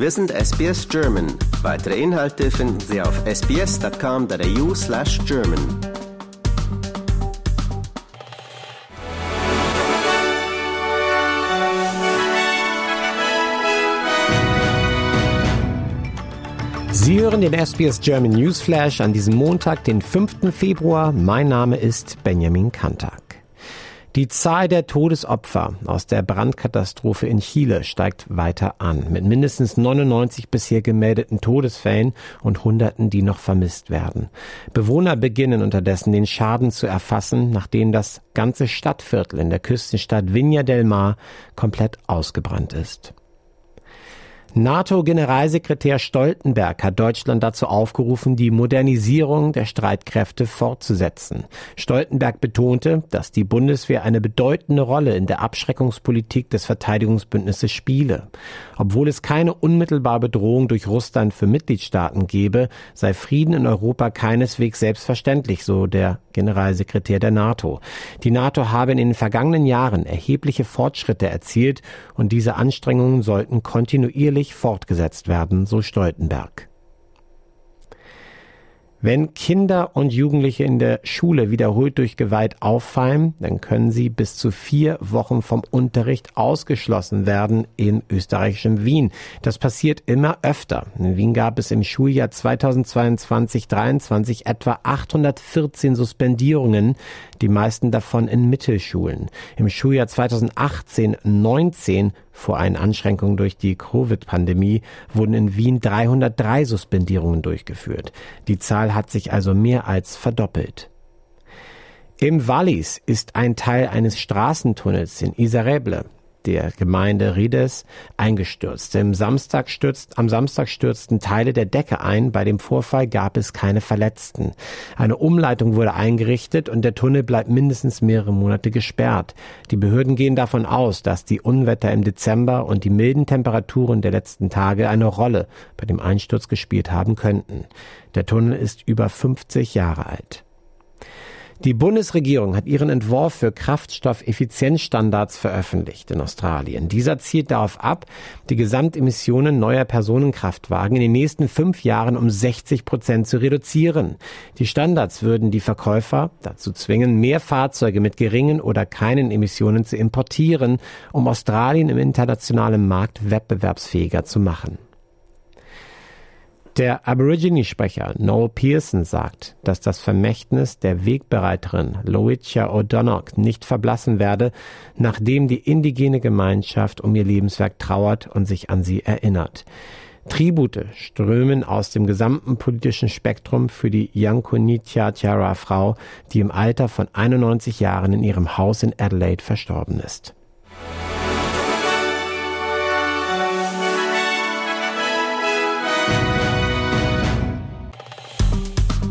Wir sind SBS German. Weitere Inhalte finden Sie auf sbs.com.au slash German. Sie hören den SBS German Newsflash an diesem Montag, den 5. Februar. Mein Name ist Benjamin Kantak. Die Zahl der Todesopfer aus der Brandkatastrophe in Chile steigt weiter an, mit mindestens 99 bisher gemeldeten Todesfällen und Hunderten, die noch vermisst werden. Bewohner beginnen unterdessen den Schaden zu erfassen, nachdem das ganze Stadtviertel in der Küstenstadt Viña del Mar komplett ausgebrannt ist. NATO-Generalsekretär Stoltenberg hat Deutschland dazu aufgerufen, die Modernisierung der Streitkräfte fortzusetzen. Stoltenberg betonte, dass die Bundeswehr eine bedeutende Rolle in der Abschreckungspolitik des Verteidigungsbündnisses spiele. Obwohl es keine unmittelbare Bedrohung durch Russland für Mitgliedstaaten gebe, sei Frieden in Europa keineswegs selbstverständlich, so der Generalsekretär der NATO. Die NATO habe in den vergangenen Jahren erhebliche Fortschritte erzielt und diese Anstrengungen sollten kontinuierlich fortgesetzt werden, so Stoltenberg. Wenn Kinder und Jugendliche in der Schule wiederholt durch Gewalt auffallen, dann können sie bis zu vier Wochen vom Unterricht ausgeschlossen werden in österreichischem Wien. Das passiert immer öfter. In Wien gab es im Schuljahr 2022-23 etwa 814 Suspendierungen, die meisten davon in Mittelschulen. Im Schuljahr 2018-19 vor einen Anschränkungen durch die Covid-Pandemie wurden in Wien 303 Suspendierungen durchgeführt. Die Zahl hat sich also mehr als verdoppelt. Im Wallis ist ein Teil eines Straßentunnels in Isareble der Gemeinde Rides eingestürzt. Am Samstag, stürzt, am Samstag stürzten Teile der Decke ein. Bei dem Vorfall gab es keine Verletzten. Eine Umleitung wurde eingerichtet und der Tunnel bleibt mindestens mehrere Monate gesperrt. Die Behörden gehen davon aus, dass die Unwetter im Dezember und die milden Temperaturen der letzten Tage eine Rolle bei dem Einsturz gespielt haben könnten. Der Tunnel ist über 50 Jahre alt. Die Bundesregierung hat ihren Entwurf für Kraftstoffeffizienzstandards veröffentlicht in Australien. Dieser zielt darauf ab, die Gesamtemissionen neuer Personenkraftwagen in den nächsten fünf Jahren um 60 Prozent zu reduzieren. Die Standards würden die Verkäufer dazu zwingen, mehr Fahrzeuge mit geringen oder keinen Emissionen zu importieren, um Australien im internationalen Markt wettbewerbsfähiger zu machen. Der Aborigine-Sprecher Noel Pearson sagt, dass das Vermächtnis der Wegbereiterin Loitia O'Donoghue nicht verblassen werde, nachdem die indigene Gemeinschaft um ihr Lebenswerk trauert und sich an sie erinnert. Tribute strömen aus dem gesamten politischen Spektrum für die Yankunitia Tiara Frau, die im Alter von 91 Jahren in ihrem Haus in Adelaide verstorben ist.